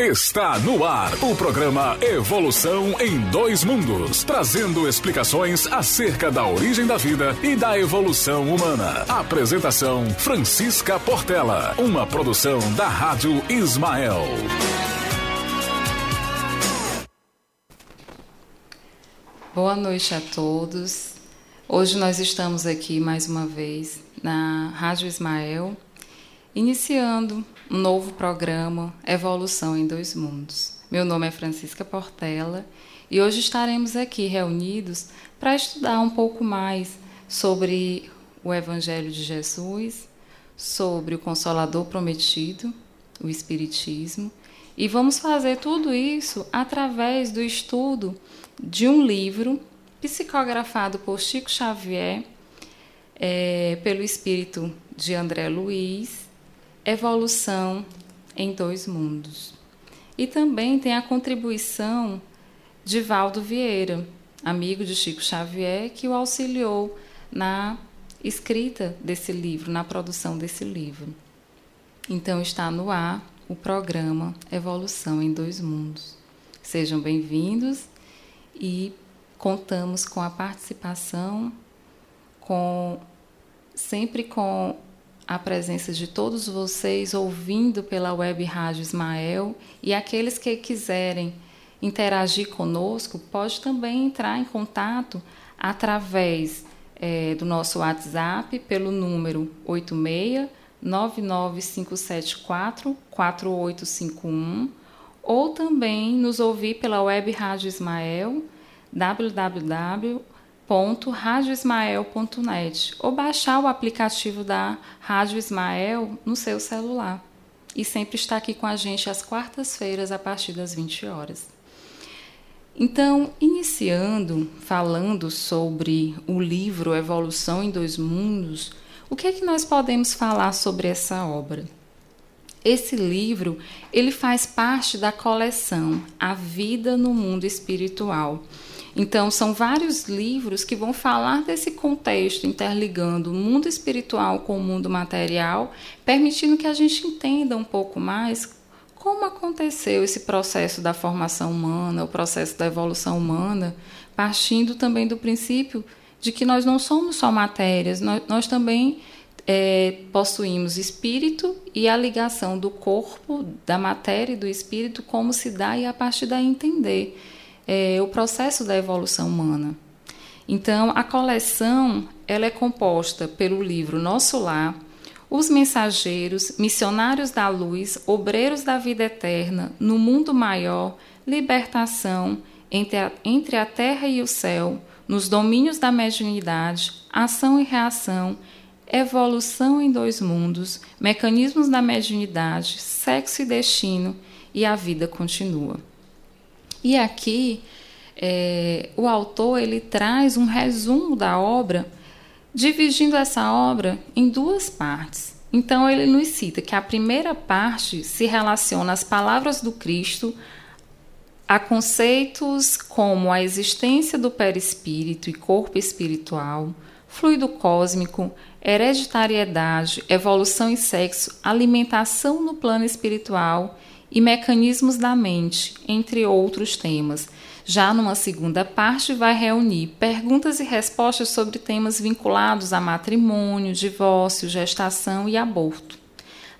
Está no ar o programa Evolução em Dois Mundos, trazendo explicações acerca da origem da vida e da evolução humana. Apresentação Francisca Portela, uma produção da Rádio Ismael. Boa noite a todos. Hoje nós estamos aqui mais uma vez na Rádio Ismael, iniciando um novo programa Evolução em Dois Mundos. Meu nome é Francisca Portela e hoje estaremos aqui reunidos para estudar um pouco mais sobre o Evangelho de Jesus, sobre o Consolador Prometido, o Espiritismo, e vamos fazer tudo isso através do estudo de um livro psicografado por Chico Xavier, é, pelo espírito de André Luiz, Evolução em Dois Mundos. E também tem a contribuição de Valdo Vieira, amigo de Chico Xavier, que o auxiliou na escrita desse livro, na produção desse livro. Então está no ar o programa Evolução em Dois Mundos. Sejam bem-vindos e contamos com a participação, com sempre com a presença de todos vocês ouvindo pela web Rádio Ismael. E aqueles que quiserem interagir conosco, pode também entrar em contato através é, do nosso WhatsApp pelo número 86 99574 4851 ou também nos ouvir pela web Rádio Ismael www.radioismael.net ou baixar o aplicativo da Rádio Ismael no seu celular. E sempre está aqui com a gente às quartas-feiras a partir das 20 horas. Então, iniciando falando sobre o livro Evolução em Dois Mundos, o que é que nós podemos falar sobre essa obra? Esse livro, ele faz parte da coleção A Vida no Mundo Espiritual. Então, são vários livros que vão falar desse contexto, interligando o mundo espiritual com o mundo material, permitindo que a gente entenda um pouco mais como aconteceu esse processo da formação humana, o processo da evolução humana, partindo também do princípio de que nós não somos só matérias, nós, nós também é, possuímos espírito e a ligação do corpo, da matéria e do espírito, como se dá e a partir daí entender é, o processo da evolução humana. Então, a coleção ela é composta pelo livro Nosso Lar, Os Mensageiros, Missionários da Luz, Obreiros da Vida Eterna, No Mundo Maior, Libertação, Entre a, entre a Terra e o Céu, Nos Domínios da Mediunidade, Ação e Reação, evolução em dois mundos, mecanismos da mediunidade, sexo e destino e a vida continua. E aqui é, o autor ele traz um resumo da obra, dividindo essa obra em duas partes. Então ele nos cita que a primeira parte se relaciona às palavras do Cristo a conceitos como a existência do perispírito e corpo espiritual, fluido cósmico, hereditariedade, evolução e sexo, alimentação no plano espiritual e mecanismos da mente, entre outros temas. Já numa segunda parte, vai reunir perguntas e respostas sobre temas vinculados a matrimônio, divórcio, gestação e aborto.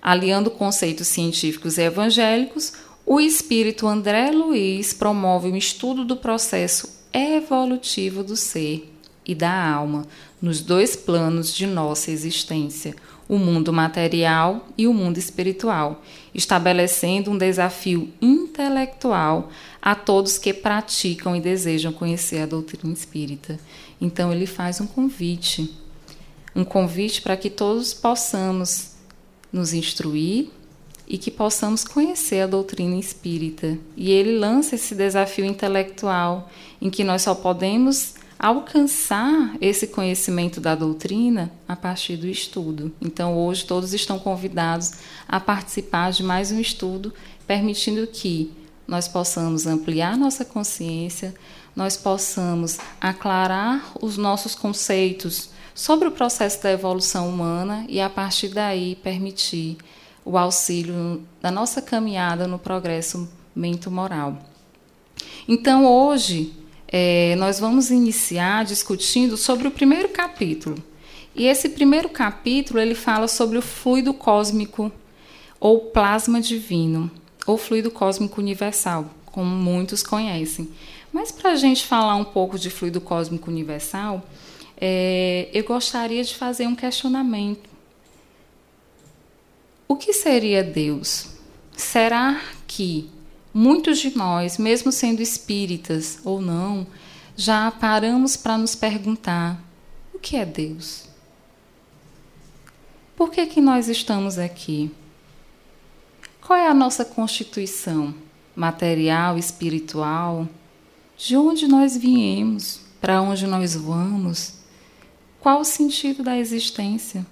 Aliando conceitos científicos e evangélicos, o espírito André Luiz promove um estudo do processo evolutivo do ser e da alma, nos dois planos de nossa existência, o mundo material e o mundo espiritual, estabelecendo um desafio intelectual a todos que praticam e desejam conhecer a doutrina espírita. Então, ele faz um convite um convite para que todos possamos nos instruir e que possamos conhecer a doutrina espírita. E ele lança esse desafio intelectual em que nós só podemos alcançar esse conhecimento da doutrina a partir do estudo. Então, hoje, todos estão convidados a participar de mais um estudo, permitindo que nós possamos ampliar nossa consciência, nós possamos aclarar os nossos conceitos sobre o processo da evolução humana e, a partir daí, permitir o auxílio da nossa caminhada no progresso mento-moral. Então, hoje, é, nós vamos iniciar discutindo sobre o primeiro capítulo. E esse primeiro capítulo ele fala sobre o fluido cósmico ou plasma divino, ou fluido cósmico universal, como muitos conhecem. Mas para a gente falar um pouco de fluido cósmico universal, é, eu gostaria de fazer um questionamento. O que seria Deus? Será que muitos de nós, mesmo sendo espíritas ou não, já paramos para nos perguntar: o que é Deus? Por que, que nós estamos aqui? Qual é a nossa constituição material, espiritual? De onde nós viemos? Para onde nós vamos? Qual o sentido da existência?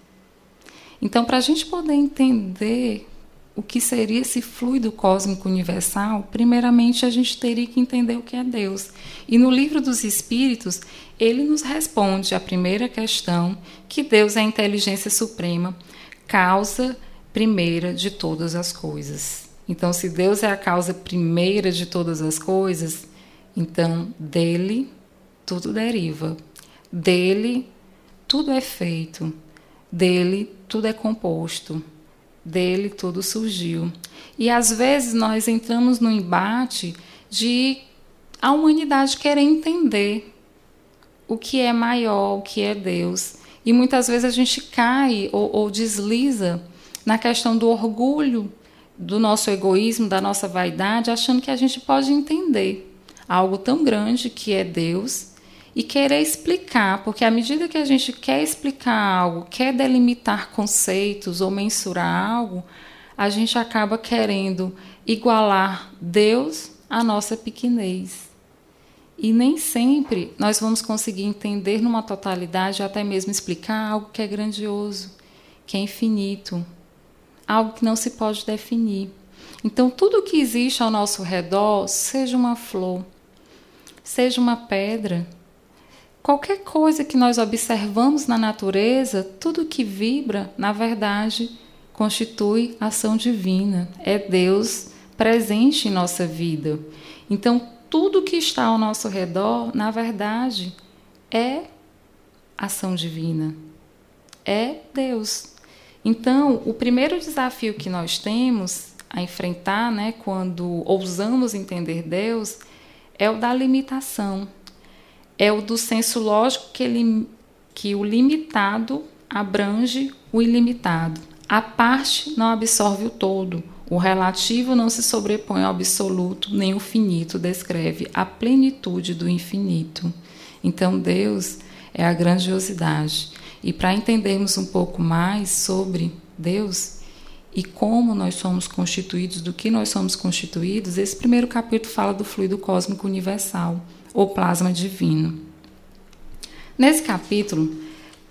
Então, para a gente poder entender o que seria esse fluido cósmico universal, primeiramente a gente teria que entender o que é Deus. E no livro dos Espíritos, ele nos responde a primeira questão, que Deus é a inteligência suprema, causa primeira de todas as coisas. Então, se Deus é a causa primeira de todas as coisas, então dele tudo deriva, dele tudo é feito, dele tudo é composto, dele tudo surgiu. E às vezes nós entramos no embate de a humanidade querer entender o que é maior, o que é Deus. E muitas vezes a gente cai ou, ou desliza na questão do orgulho, do nosso egoísmo, da nossa vaidade, achando que a gente pode entender algo tão grande que é Deus e querer explicar, porque à medida que a gente quer explicar algo, quer delimitar conceitos ou mensurar algo, a gente acaba querendo igualar Deus à nossa pequenez. E nem sempre nós vamos conseguir entender numa totalidade, até mesmo explicar algo que é grandioso, que é infinito, algo que não se pode definir. Então, tudo que existe ao nosso redor, seja uma flor, seja uma pedra, qualquer coisa que nós observamos na natureza, tudo que vibra, na verdade, constitui ação divina. É Deus presente em nossa vida. Então, tudo que está ao nosso redor, na verdade, é ação divina. É Deus. Então, o primeiro desafio que nós temos a enfrentar, né, quando ousamos entender Deus, é o da limitação. É o do senso lógico que, ele, que o limitado abrange o ilimitado. A parte não absorve o todo. O relativo não se sobrepõe ao absoluto, nem o finito descreve a plenitude do infinito. Então, Deus é a grandiosidade. E para entendermos um pouco mais sobre Deus e como nós somos constituídos, do que nós somos constituídos, esse primeiro capítulo fala do fluido cósmico universal, ou plasma divino. Nesse capítulo,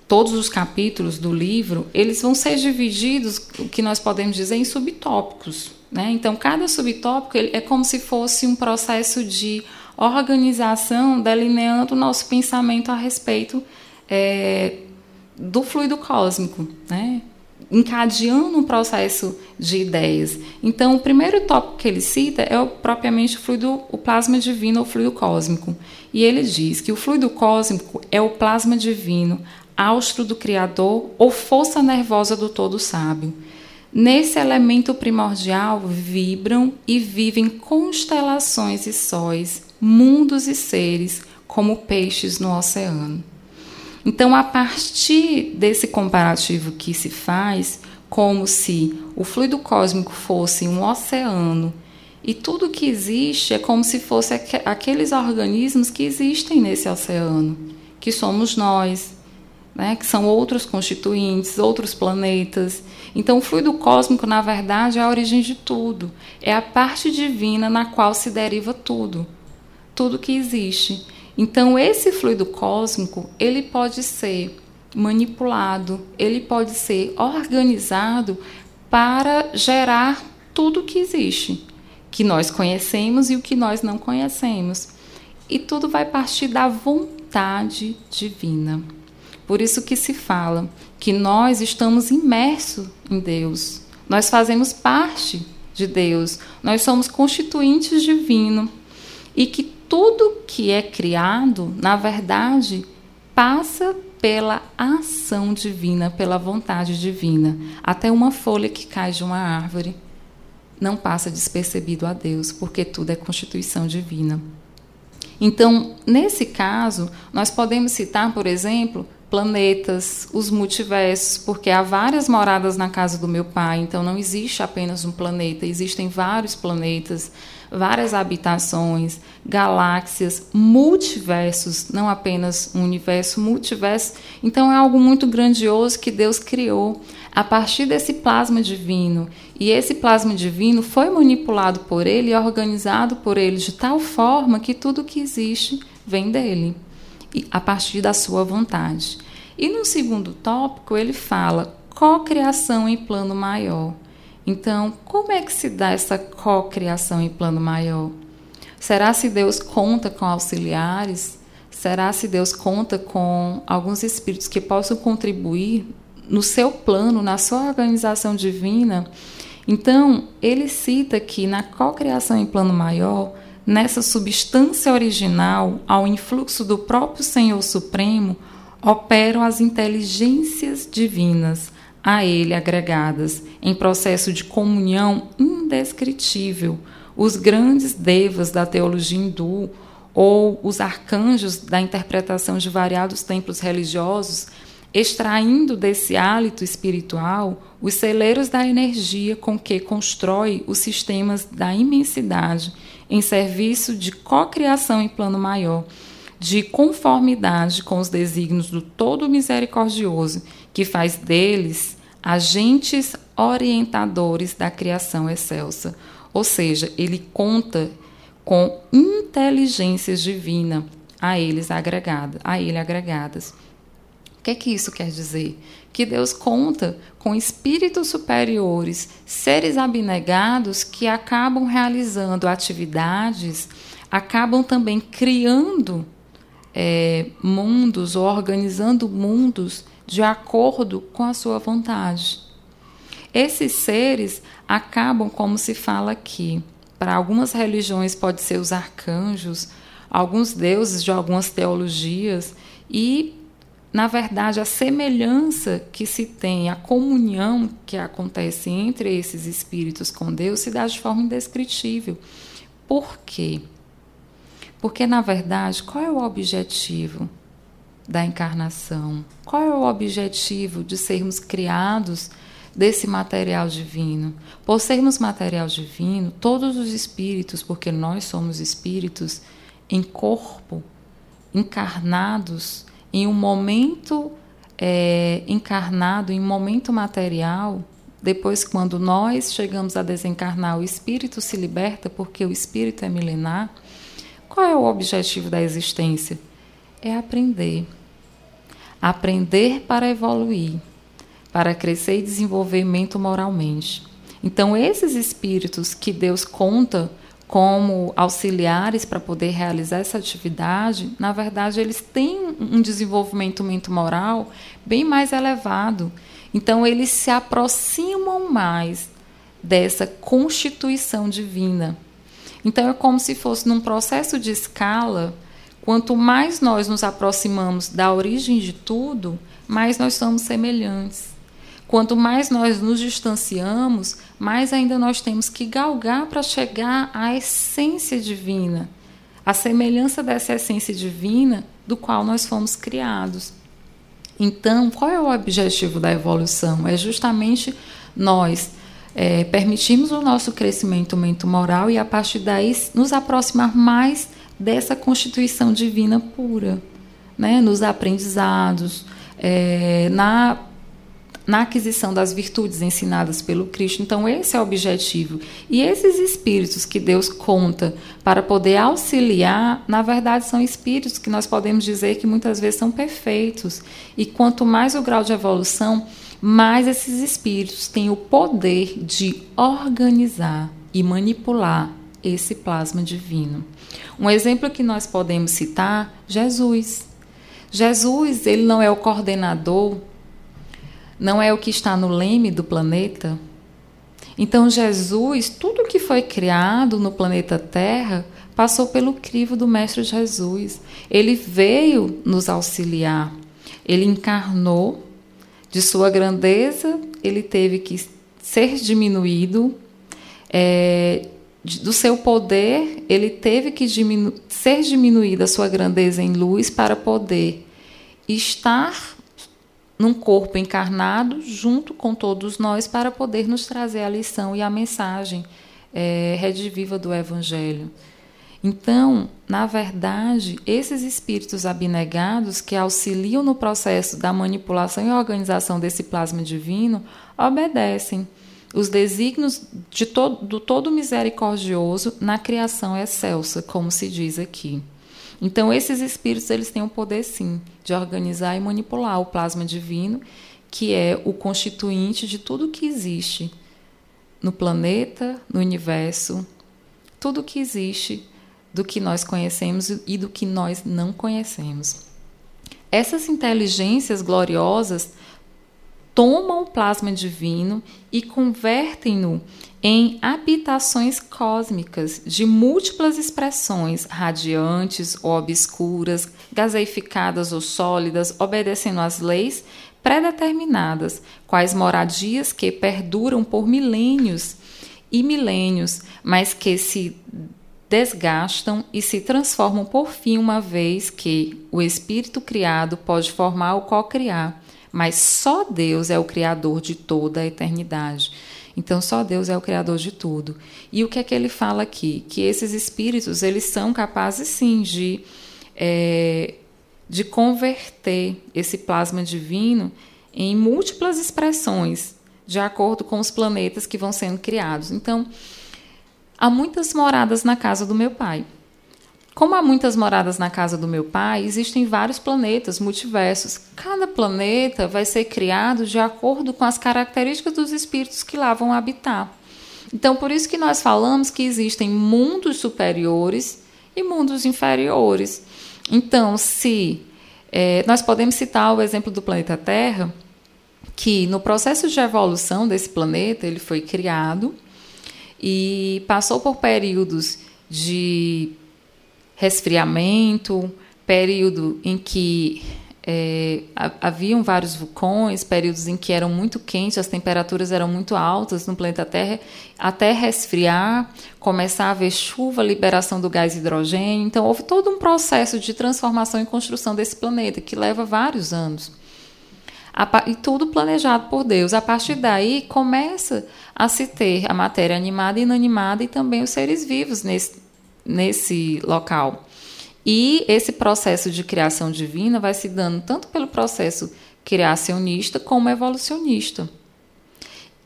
todos os capítulos do livro, eles vão ser divididos, o que nós podemos dizer, em subtópicos. Né? Então, cada subtópico é como se fosse um processo de organização delineando o nosso pensamento a respeito é, do fluido cósmico, né? Encadeando um processo de ideias. Então, o primeiro tópico que ele cita é o, propriamente o fluido, o plasma divino ou fluido cósmico. E ele diz que o fluido cósmico é o plasma divino austro do Criador ou força nervosa do Todo Sábio. Nesse elemento primordial vibram e vivem constelações e sóis, mundos e seres, como peixes no oceano. Então, a partir desse comparativo que se faz, como se o fluido cósmico fosse um oceano e tudo que existe é como se fosse aqueles organismos que existem nesse oceano, que somos nós, né, que são outros constituintes, outros planetas. Então, o fluido cósmico, na verdade, é a origem de tudo. É a parte divina na qual se deriva tudo, tudo que existe. Então, esse fluido cósmico, ele pode ser manipulado, ele pode ser organizado para gerar tudo que existe, que nós conhecemos e o que nós não conhecemos. E tudo vai partir da vontade divina. Por isso que se fala que nós estamos imersos em Deus. Nós fazemos parte de Deus. Nós somos constituintes divino e que tudo que é criado, na verdade, passa pela ação divina, pela vontade divina. Até uma folha que cai de uma árvore não passa despercebido a Deus, porque tudo é constituição divina. Então, nesse caso, nós podemos citar, por exemplo, planetas, os multiversos, porque há várias moradas na casa do meu pai, então não existe apenas um planeta, existem vários planetas, várias habitações, galáxias, multiversos, não apenas um universo, multiverso. Então é algo muito grandioso que Deus criou a partir desse plasma divino. E esse plasma divino foi manipulado por ele e organizado por ele de tal forma que tudo que existe vem dele a partir da sua vontade. E no segundo tópico, ele fala cocriação em plano maior. Então, como é que se dá essa cocriação em plano maior? Será se Deus conta com auxiliares? Será se Deus conta com alguns espíritos que possam contribuir no seu plano, na sua organização divina? Então, ele cita que na cocriação em plano maior, nessa substância original, ao influxo do próprio Senhor Supremo, operam as inteligências divinas a ele agregadas, em processo de comunhão indescritível. Os grandes devas da teologia hindu ou os arcanjos da interpretação de variados templos religiosos, extraindo desse hálito espiritual os celeiros da energia com que constrói os sistemas da imensidade em serviço de cocriação em plano maior, de conformidade com os desígnios do Todo Misericordioso, que faz deles agentes orientadores da criação excelsa. Ou seja, ele conta com inteligências divinas a eles agregada, a ele agregadas. O que é que isso quer dizer? Que Deus conta com espíritos superiores, seres abnegados que acabam realizando atividades, acabam também criando é, mundos ou organizando mundos de acordo com a sua vontade. Esses seres acabam, como se fala aqui, para algumas religiões pode ser os arcanjos, alguns deuses de algumas teologias e na verdade, a semelhança que se tem, a comunhão que acontece entre esses espíritos com Deus se dá de forma indescritível. Por quê? Porque, na verdade, qual é o objetivo da encarnação? Qual é o objetivo de sermos criados desse material divino? Por sermos material divino, todos os espíritos, porque nós somos espíritos em corpo, encarnados em um momento é, encarnado, em um momento material, depois, quando nós chegamos a desencarnar, o espírito se liberta porque o espírito é milenar. Qual é o objetivo da existência? É aprender. Aprender para evoluir, para crescer e desenvolver moralmente. Então, esses espíritos que Deus conta como auxiliares para poder realizar essa atividade, na verdade, eles têm um desenvolvimento moral bem mais elevado. Então, eles se aproximam mais dessa constituição divina. Então, é como se fosse num processo de escala. Quanto mais nós nos aproximamos da origem de tudo, mais nós somos semelhantes. Quanto mais nós nos distanciamos, mais ainda nós temos que galgar para chegar à essência divina, a semelhança dessa essência divina do qual nós fomos criados. Então, qual é o objetivo da evolução? É justamente nós é, permitirmos o nosso crescimento mental moral e, a partir daí, nos aproximar mais dessa constituição divina pura, né? nos aprendizados, é, na na aquisição das virtudes ensinadas pelo Cristo. Então, esse é o objetivo. E esses espíritos que Deus conta para poder auxiliar, na verdade, são espíritos que nós podemos dizer que muitas vezes são perfeitos. E quanto mais o grau de evolução, mais esses espíritos têm o poder de organizar e manipular esse plasma divino. Um exemplo que nós podemos citar, Jesus. Jesus, ele não é o coordenador não é o que está no leme do planeta, Então, Jesus, tudo que foi criado no planeta Terra, passou pelo crivo do Mestre Jesus. Ele veio nos auxiliar. Ele encarnou. De sua grandeza, ele teve que ser diminuído. É, do seu poder, ele teve que diminu ser diminuída a sua grandeza em luz para poder estar num corpo encarnado junto com todos nós para poder nos trazer a lição e a mensagem é, rediviva do Evangelho. Então, na verdade, esses espíritos abnegados que auxiliam no processo da manipulação e organização desse plasma divino obedecem os desígnios de todo, do todo misericordioso na criação excelsa, como se diz aqui. Então, esses espíritos eles têm o poder, sim, de organizar e manipular o plasma divino, que é o constituinte de tudo que existe no planeta, no universo, tudo que existe do que nós conhecemos e do que nós não conhecemos. Essas inteligências gloriosas tomam o plasma divino e convertem-no em habitações cósmicas de múltiplas expressões, radiantes ou obscuras, gaseificadas ou sólidas, obedecendo às leis predeterminadas, quais moradias que perduram por milênios e milênios, mas que se desgastam e se transformam por fim uma vez que o espírito criado pode formar ou co-criar mas só Deus é o Criador de toda a eternidade. Então só Deus é o criador de tudo. E o que é que ele fala aqui? Que esses espíritos eles são capazes sim de é, de converter esse plasma divino em múltiplas expressões de acordo com os planetas que vão sendo criados. Então há muitas moradas na casa do meu pai. Como há muitas moradas na casa do meu pai, existem vários planetas, multiversos. Cada planeta vai ser criado de acordo com as características dos espíritos que lá vão habitar. Então, por isso que nós falamos que existem mundos superiores e mundos inferiores. Então, se é, nós podemos citar o exemplo do planeta Terra, que no processo de evolução desse planeta ele foi criado e passou por períodos de resfriamento, período em que é, haviam vários vulcões, períodos em que eram muito quentes, as temperaturas eram muito altas no planeta Terra, até resfriar, começar a haver chuva, liberação do gás hidrogênio. Então, houve todo um processo de transformação e construção desse planeta que leva vários anos. E tudo planejado por Deus. A partir daí, começa a se ter a matéria animada e inanimada e também os seres vivos nesse, nesse local. E esse processo de criação divina vai se dando tanto pelo processo criacionista como evolucionista.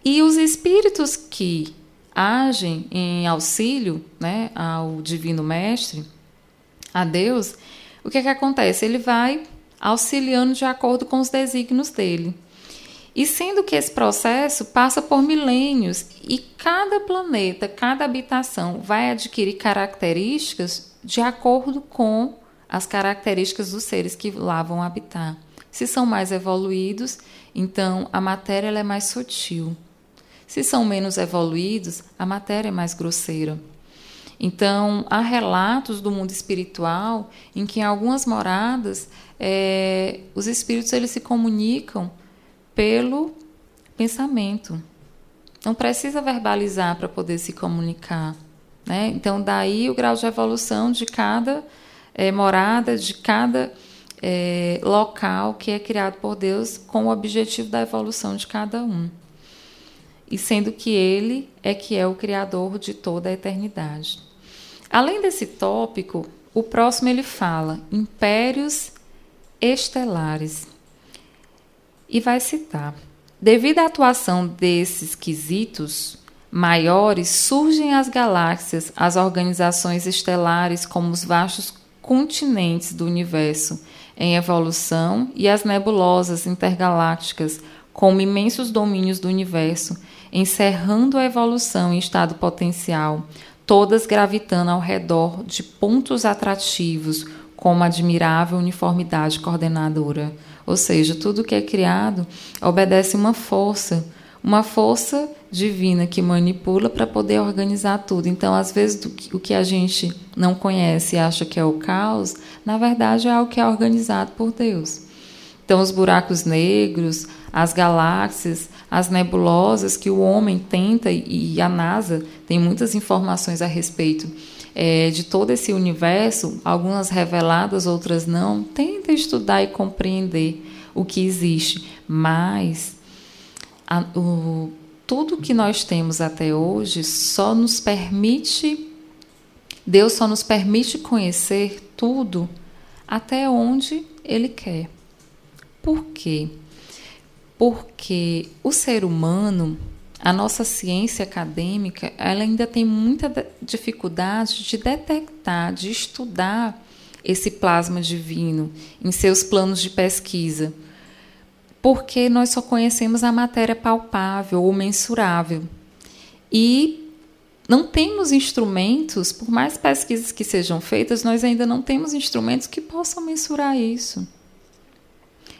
E os espíritos que agem em auxílio né, ao Divino Mestre, a Deus, o que, é que acontece? Ele vai auxiliando de acordo com os desígnios dele. E sendo que esse processo passa por milênios e cada planeta, cada habitação vai adquirir características de acordo com as características dos seres que lá vão habitar. Se são mais evoluídos, então a matéria é mais sutil. Se são menos evoluídos, a matéria é mais grosseira. Então, há relatos do mundo espiritual em que em algumas moradas é, os espíritos eles se comunicam pelo pensamento. Não precisa verbalizar para poder se comunicar. Né? Então, daí o grau de evolução de cada é, morada, de cada é, local que é criado por Deus com o objetivo da evolução de cada um. E sendo que Ele é que é o Criador de toda a eternidade. Além desse tópico, o próximo ele fala impérios estelares e vai citar: devido à atuação desses quesitos maiores, surgem as galáxias, as organizações estelares, como os vastos continentes do universo em evolução, e as nebulosas intergalácticas, como imensos domínios do universo, encerrando a evolução em estado potencial, todas gravitando ao redor de pontos atrativos, com uma admirável uniformidade coordenadora. Ou seja, tudo que é criado obedece uma força, uma força divina que manipula para poder organizar tudo. Então, às vezes, o que a gente não conhece e acha que é o caos, na verdade é algo que é organizado por Deus. Então, os buracos negros, as galáxias, as nebulosas que o homem tenta, e a NASA tem muitas informações a respeito é, de todo esse universo, algumas reveladas, outras não, tenta estudar e compreender o que existe, mas a, o, tudo que nós temos até hoje só nos permite, Deus só nos permite conhecer tudo até onde Ele quer. Por quê? Porque o ser humano, a nossa ciência acadêmica, ela ainda tem muita dificuldade de detectar, de estudar esse plasma divino em seus planos de pesquisa porque nós só conhecemos a matéria palpável ou mensurável. E não temos instrumentos, por mais pesquisas que sejam feitas, nós ainda não temos instrumentos que possam mensurar isso.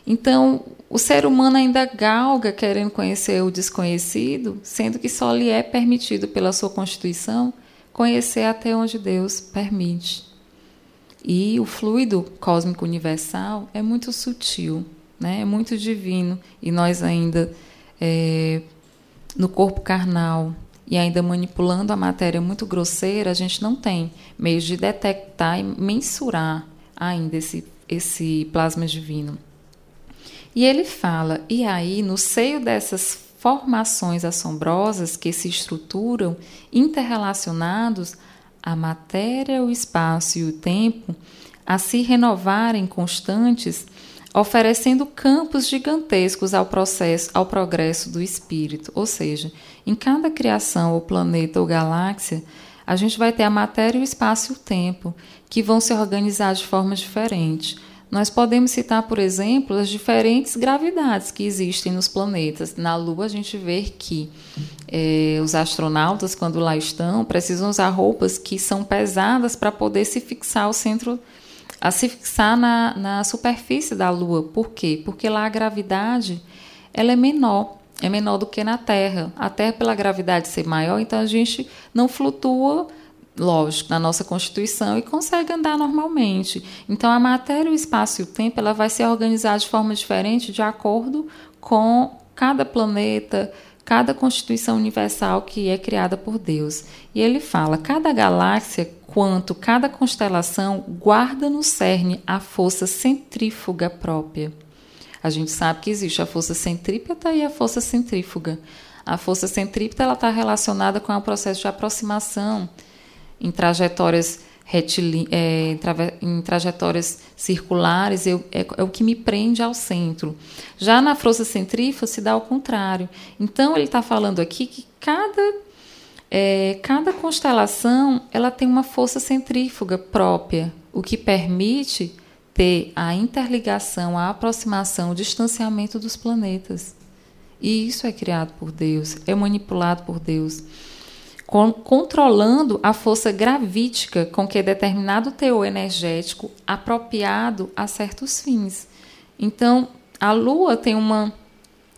Então, o ser humano ainda galga querendo conhecer o desconhecido, sendo que só lhe é permitido pela sua Constituição conhecer até onde Deus permite. E o fluido cósmico universal é muito sutil né? é muito divino, e nós ainda é, no corpo carnal e ainda manipulando a matéria muito grosseira, a gente não tem meios de detectar e mensurar ainda esse, esse plasma divino. E ele fala, e aí, no seio dessas formações assombrosas que se estruturam interrelacionados, a matéria, o espaço e o tempo, a se renovarem constantes, oferecendo campos gigantescos ao processo, ao progresso do espírito. Ou seja, em cada criação, ou planeta ou galáxia, a gente vai ter a matéria, o espaço e o tempo, que vão se organizar de forma diferente. Nós podemos citar, por exemplo, as diferentes gravidades que existem nos planetas. Na Lua, a gente vê que eh, os astronautas, quando lá estão, precisam usar roupas que são pesadas para poder se fixar ao centro a se fixar na, na superfície da Lua. Por quê? Porque lá a gravidade ela é menor, é menor do que na Terra. A Terra, pela gravidade ser maior, então a gente não flutua, lógico, na nossa Constituição e consegue andar normalmente. Então a matéria, o espaço e o tempo ela vai se organizar de forma diferente de acordo com cada planeta, cada constituição universal que é criada por Deus. E ele fala: cada galáxia quanto cada constelação guarda no cerne a força centrífuga própria. A gente sabe que existe a força centrípeta e a força centrífuga. A força centrípeta está relacionada com o processo de aproximação em trajetórias é, em trajetórias circulares, eu, é, é, o que me prende ao centro. Já na força centrífuga se dá ao contrário. Então ele está falando aqui que cada é, cada constelação ela tem uma força centrífuga própria, o que permite ter a interligação, a aproximação, o distanciamento dos planetas. E isso é criado por Deus, é manipulado por Deus, controlando a força gravítica com que determinado teor energético apropriado a certos fins. Então, a Lua tem uma,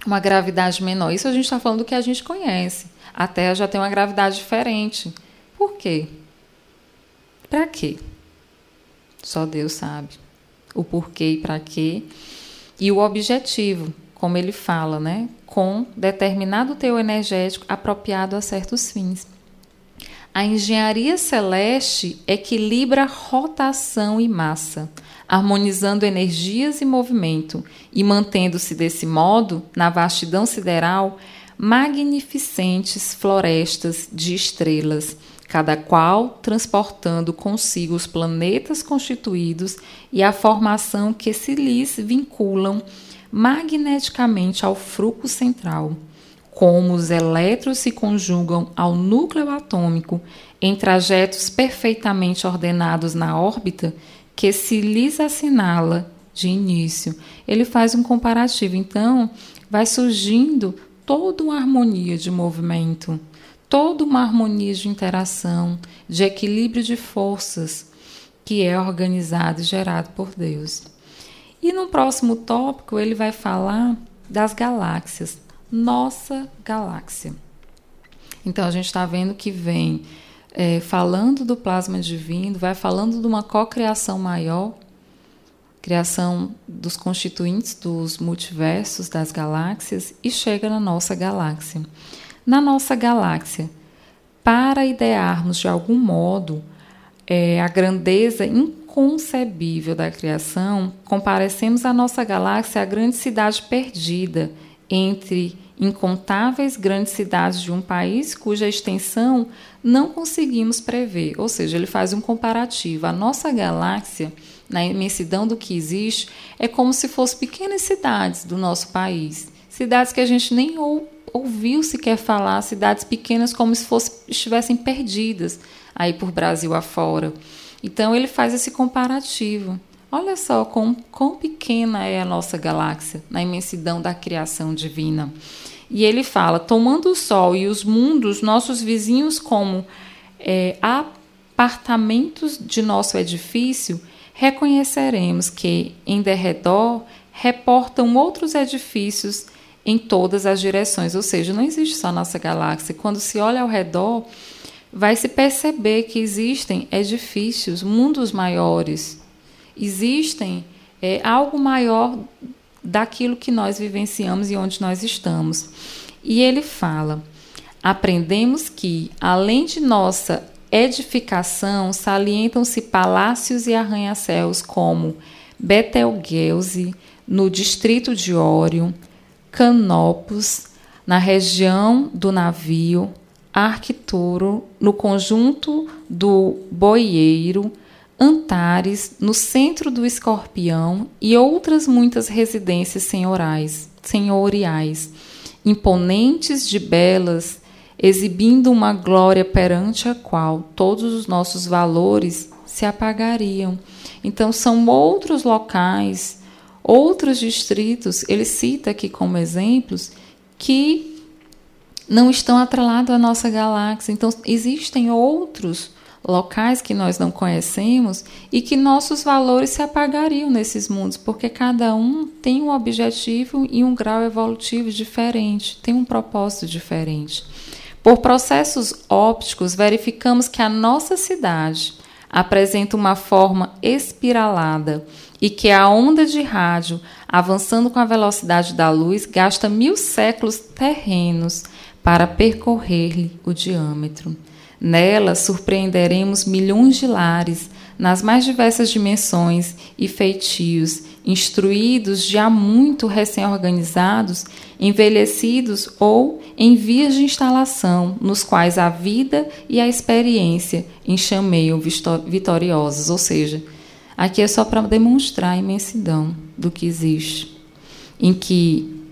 uma gravidade menor. Isso a gente está falando do que a gente conhece. A Terra já tem uma gravidade diferente. Por quê? Para quê? Só Deus sabe o porquê e para quê. E o objetivo, como ele fala, né? Com determinado teu energético apropriado a certos fins. A engenharia celeste equilibra rotação e massa, harmonizando energias e movimento, e mantendo-se desse modo, na vastidão sideral, magnificentes florestas de estrelas, cada qual transportando consigo os planetas constituídos e a formação que se lhes vinculam magneticamente ao fruto central. Como os elétrons se conjugam ao núcleo atômico em trajetos perfeitamente ordenados na órbita que se lhes assinala de início. Ele faz um comparativo. Então, vai surgindo toda uma harmonia de movimento, toda uma harmonia de interação, de equilíbrio de forças que é organizado e gerado por Deus. E no próximo tópico ele vai falar das galáxias. Nossa galáxia. Então a gente está vendo que vem é, falando do plasma divino, vai falando de uma cocriação maior, criação dos constituintes dos multiversos, das galáxias, e chega na nossa galáxia. Na nossa galáxia, para idearmos de algum modo é, a grandeza inconcebível da criação, comparecemos à nossa galáxia a grande cidade perdida entre incontáveis grandes cidades de um país cuja extensão não conseguimos prever. Ou seja, ele faz um comparativo. A nossa galáxia, na imensidão do que existe, é como se fossem pequenas cidades do nosso país. Cidades que a gente nem ou, ouviu sequer falar, cidades pequenas como se fosse, estivessem perdidas aí por Brasil afora. Então ele faz esse comparativo. Olha só quão, quão pequena é a nossa galáxia na imensidão da criação divina. E ele fala: tomando o Sol e os mundos, nossos vizinhos, como é, apartamentos de nosso edifício, reconheceremos que em derredor reportam outros edifícios em todas as direções. Ou seja, não existe só a nossa galáxia. Quando se olha ao redor, vai se perceber que existem edifícios, mundos maiores existem é, algo maior daquilo que nós vivenciamos e onde nós estamos. E ele fala: aprendemos que, além de nossa edificação, salientam-se palácios e arranha-céus como Betelgeuse, no distrito de Ório, Canopus, na região do navio, Arquituro, no conjunto do Boieiro, Antares, no centro do Escorpião e outras muitas residências senhorais, senhoriais, imponentes de belas, exibindo uma glória perante a qual todos os nossos valores se apagariam. Então são outros locais, outros distritos, ele cita aqui como exemplos que não estão atrelados à nossa galáxia. Então existem outros locais que nós não conhecemos e que nossos valores se apagariam nesses mundos, porque cada um tem um objetivo e um grau evolutivo diferente, tem um propósito diferente. Por processos ópticos, verificamos que a nossa cidade apresenta uma forma espiralada e que a onda de rádio, avançando com a velocidade da luz, gasta mil séculos terrenos para percorrer-lhe o diâmetro. Nela surpreenderemos milhões de lares nas mais diversas dimensões e feitios, instruídos já muito recém-organizados, envelhecidos ou em vias de instalação, nos quais a vida e a experiência enxameiam vitoriosos. Ou seja, aqui é só para demonstrar a imensidão do que existe, em que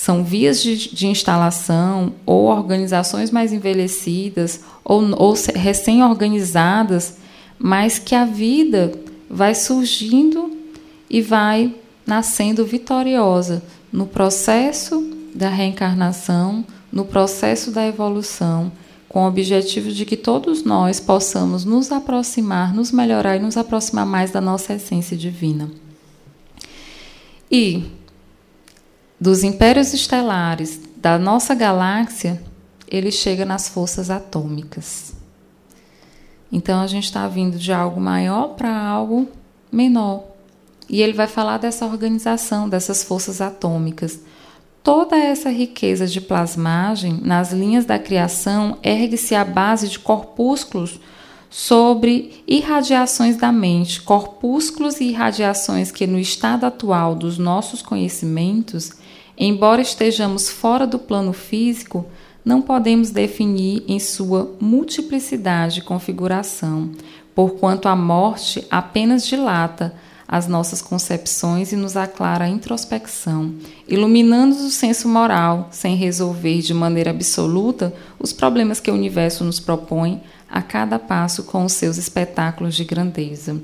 são vias de, de instalação ou organizações mais envelhecidas ou, ou recém-organizadas, mas que a vida vai surgindo e vai nascendo vitoriosa no processo da reencarnação, no processo da evolução, com o objetivo de que todos nós possamos nos aproximar, nos melhorar e nos aproximar mais da nossa essência divina. E dos impérios estelares da nossa galáxia, ele chega nas forças atômicas. Então a gente está vindo de algo maior para algo menor. E ele vai falar dessa organização, dessas forças atômicas. Toda essa riqueza de plasmagem nas linhas da criação ergue-se à base de corpúsculos sobre irradiações da mente, corpúsculos e irradiações que, no estado atual dos nossos conhecimentos, Embora estejamos fora do plano físico, não podemos definir em sua multiplicidade de configuração, porquanto a morte apenas dilata as nossas concepções e nos aclara a introspecção, iluminando o senso moral, sem resolver de maneira absoluta os problemas que o universo nos propõe a cada passo com os seus espetáculos de grandeza.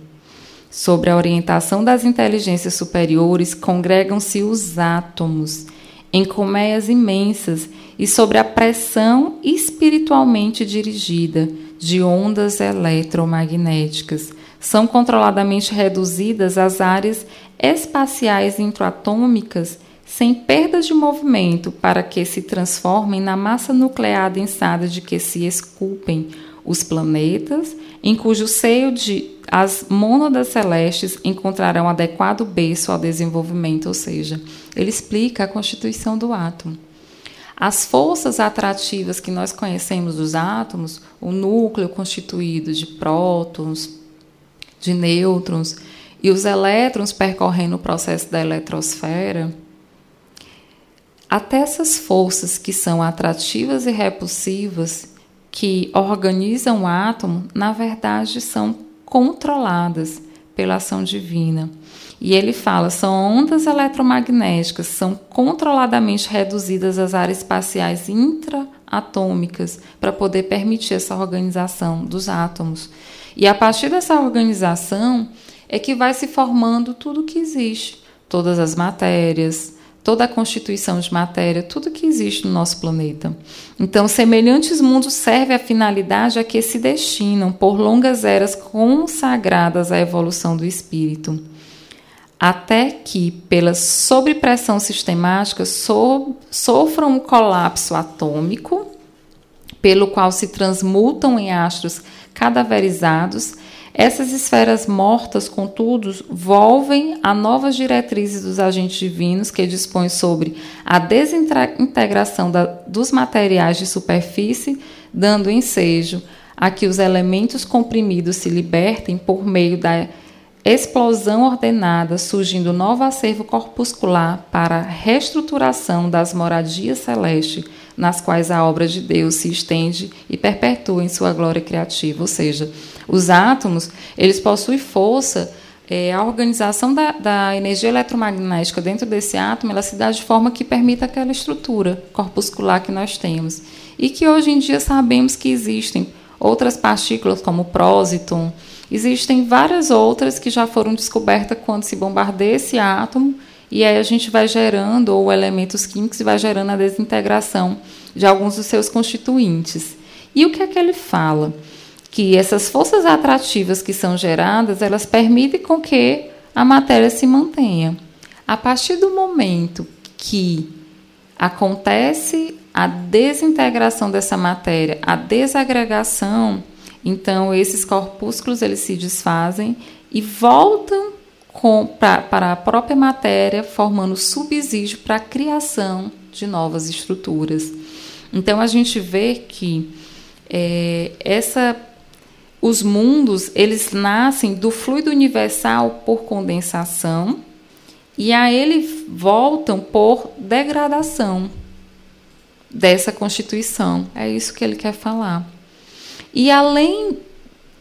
Sobre a orientação das inteligências superiores, congregam-se os átomos em colmeias imensas e sobre a pressão espiritualmente dirigida de ondas eletromagnéticas. São controladamente reduzidas as áreas espaciais intraatômicas sem perdas de movimento para que se transformem na massa nuclear densada de que se esculpem os planetas, em cujo seio de as mônadas celestes encontrarão adequado berço ao desenvolvimento, ou seja, ele explica a constituição do átomo. As forças atrativas que nós conhecemos dos átomos, o núcleo constituído de prótons, de nêutrons e os elétrons percorrendo o processo da eletrosfera, até essas forças que são atrativas e repulsivas, que organizam o átomo, na verdade são controladas pela ação divina. E ele fala: são ondas eletromagnéticas, são controladamente reduzidas às áreas espaciais intraatômicas para poder permitir essa organização dos átomos. E a partir dessa organização é que vai se formando tudo que existe, todas as matérias, toda a constituição de matéria, tudo que existe no nosso planeta. Então, semelhantes mundos servem à finalidade a que se destinam por longas eras consagradas à evolução do espírito, até que, pela sobrepressão sistemática, so sofram um colapso atômico, pelo qual se transmutam em astros cadaverizados essas esferas mortas, contudo, volvem a novas diretrizes dos agentes divinos que dispõem sobre a desintegração da, dos materiais de superfície, dando ensejo a que os elementos comprimidos se libertem por meio da explosão ordenada, surgindo novo acervo corpuscular para a reestruturação das moradias celestes, nas quais a obra de Deus se estende e perpetua em sua glória criativa, ou seja, os átomos, eles possuem força, é, a organização da, da, energia eletromagnética dentro desse átomo, ela se dá de forma que permita aquela estrutura corpuscular que nós temos. E que hoje em dia sabemos que existem outras partículas, como o prósiton, existem várias outras que já foram descobertas quando se bombardeia esse átomo, e aí a gente vai gerando, ou elementos químicos, e vai gerando a desintegração de alguns dos seus constituintes. E o que é que ele fala? Que essas forças atrativas que são geradas, elas permitem com que a matéria se mantenha. A partir do momento que acontece a desintegração dessa matéria, a desagregação, então esses corpúsculos eles se desfazem e voltam para a própria matéria, formando subsídio para a criação de novas estruturas. Então a gente vê que é, essa os mundos, eles nascem do fluido universal por condensação e a ele voltam por degradação dessa constituição. É isso que ele quer falar. E além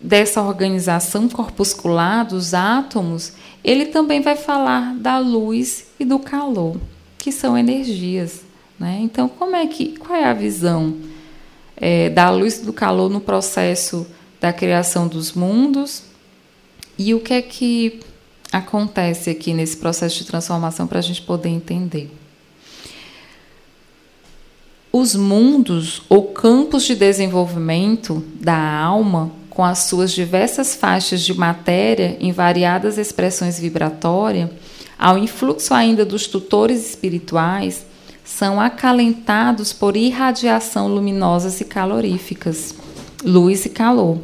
dessa organização corpuscular dos átomos, ele também vai falar da luz e do calor, que são energias. Né? Então, como é que, qual é a visão é, da luz e do calor no processo da criação dos mundos e o que é que acontece aqui nesse processo de transformação para a gente poder entender. Os mundos ou campos de desenvolvimento da alma, com as suas diversas faixas de matéria em variadas expressões vibratórias, ao influxo ainda dos tutores espirituais, são acalentados por irradiação luminosas e caloríficas, luz e calor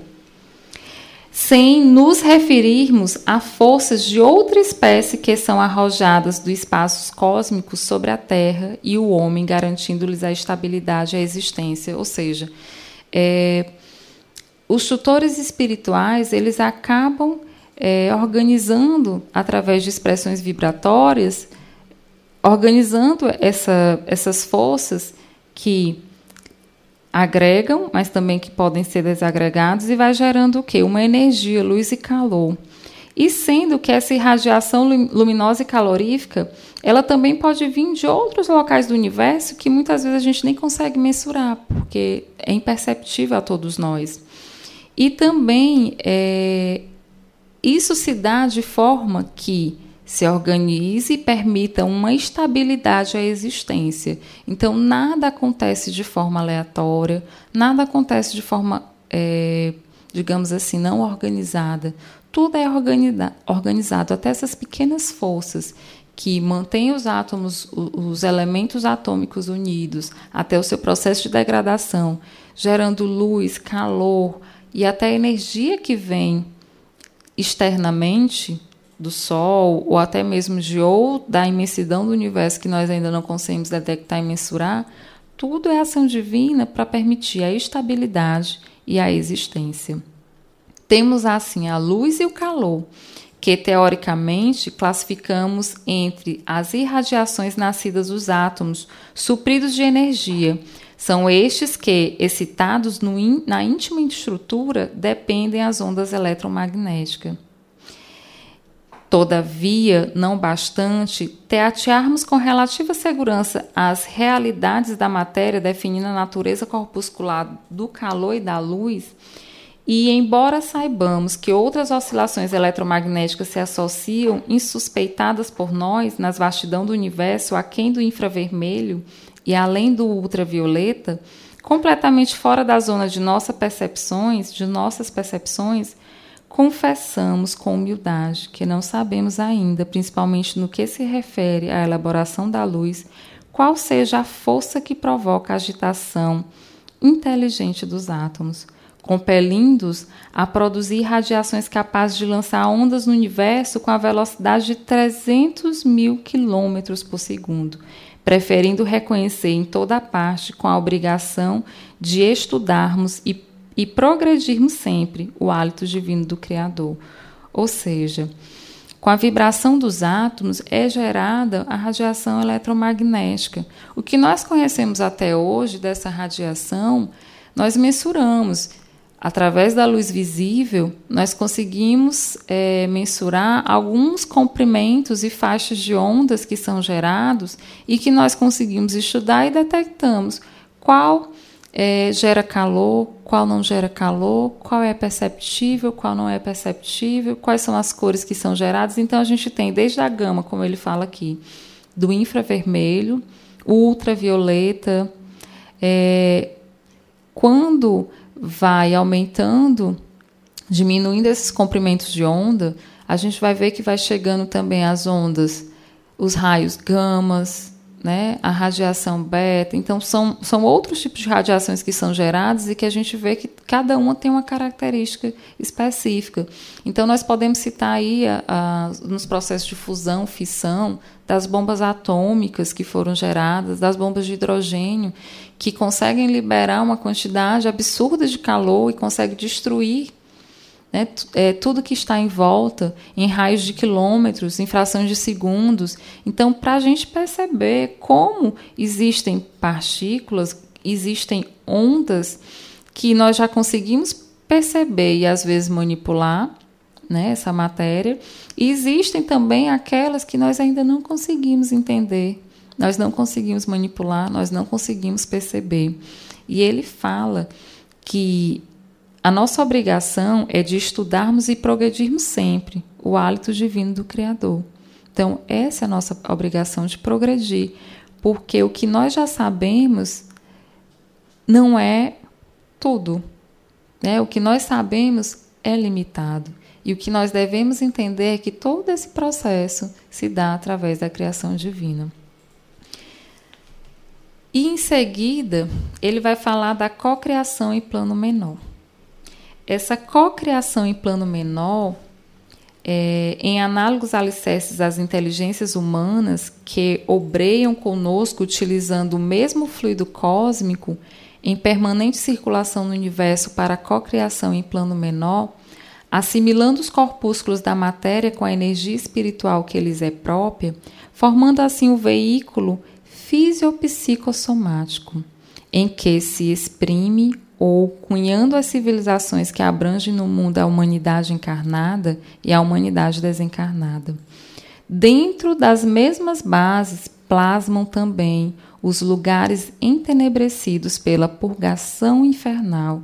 sem nos referirmos a forças de outra espécie que são arrojadas dos espaços cósmicos sobre a Terra e o homem, garantindo-lhes a estabilidade e a existência. Ou seja, é, os tutores espirituais eles acabam é, organizando através de expressões vibratórias, organizando essa, essas forças que agregam, mas também que podem ser desagregados e vai gerando o quê? Uma energia, luz e calor. E sendo que essa irradiação luminosa e calorífica, ela também pode vir de outros locais do universo que muitas vezes a gente nem consegue mensurar, porque é imperceptível a todos nós. E também é, isso se dá de forma que se organize e permita uma estabilidade à existência. Então, nada acontece de forma aleatória, nada acontece de forma, é, digamos assim, não organizada. Tudo é organizado, até essas pequenas forças que mantém os átomos, os elementos atômicos unidos até o seu processo de degradação, gerando luz, calor e até energia que vem externamente do Sol ou até mesmo de ou da imensidão do universo que nós ainda não conseguimos detectar e mensurar, tudo é ação divina para permitir a estabilidade e a existência. Temos assim a luz e o calor, que teoricamente classificamos entre as irradiações nascidas dos átomos, supridos de energia. São estes que, excitados in, na íntima estrutura, dependem das ondas eletromagnéticas. Todavia, não bastante, teatearmos com relativa segurança as realidades da matéria definindo a natureza corpuscular do calor e da luz, e embora saibamos que outras oscilações eletromagnéticas se associam, insuspeitadas por nós, nas vastidão do universo, aquém do infravermelho e além do ultravioleta, completamente fora da zona de nossas percepções, de nossas percepções, confessamos com humildade que não sabemos ainda, principalmente no que se refere à elaboração da luz, qual seja a força que provoca a agitação inteligente dos átomos, compelindo-os a produzir radiações capazes de lançar ondas no universo com a velocidade de 300 mil quilômetros por segundo, preferindo reconhecer em toda parte com a obrigação de estudarmos e e progredirmos sempre o hálito divino do Criador. Ou seja, com a vibração dos átomos é gerada a radiação eletromagnética. O que nós conhecemos até hoje dessa radiação, nós mensuramos. Através da luz visível, nós conseguimos é, mensurar alguns comprimentos e faixas de ondas que são gerados e que nós conseguimos estudar e detectamos qual é, gera calor, qual não gera calor, qual é perceptível, qual não é perceptível, quais são as cores que são geradas. Então a gente tem desde a gama, como ele fala aqui, do infravermelho, ultravioleta. É, quando vai aumentando, diminuindo esses comprimentos de onda, a gente vai ver que vai chegando também as ondas, os raios gamas, né, a radiação beta. Então, são, são outros tipos de radiações que são geradas e que a gente vê que cada uma tem uma característica específica. Então, nós podemos citar aí a, a, nos processos de fusão, fissão, das bombas atômicas que foram geradas, das bombas de hidrogênio, que conseguem liberar uma quantidade absurda de calor e conseguem destruir né, é, tudo que está em volta, em raios de quilômetros, em frações de segundos. Então, para a gente perceber como existem partículas, existem ondas que nós já conseguimos perceber e às vezes manipular né, essa matéria, e existem também aquelas que nós ainda não conseguimos entender, nós não conseguimos manipular, nós não conseguimos perceber. E ele fala que a nossa obrigação é de estudarmos e progredirmos sempre o hálito divino do Criador. Então, essa é a nossa obrigação de progredir, porque o que nós já sabemos não é tudo. Né? O que nós sabemos é limitado. E o que nós devemos entender é que todo esse processo se dá através da criação divina. E em seguida, ele vai falar da cocriação em plano menor. Essa cocriação em plano menor, é, em análogos alicerces às inteligências humanas que obreiam conosco utilizando o mesmo fluido cósmico em permanente circulação no universo para a cocriação em plano menor, assimilando os corpúsculos da matéria com a energia espiritual que lhes é própria, formando assim o veículo fisiopsicossomático, em que se exprime ou cunhando as civilizações que abrangem no mundo a humanidade encarnada e a humanidade desencarnada. Dentro das mesmas bases plasmam também os lugares entenebrecidos pela purgação infernal,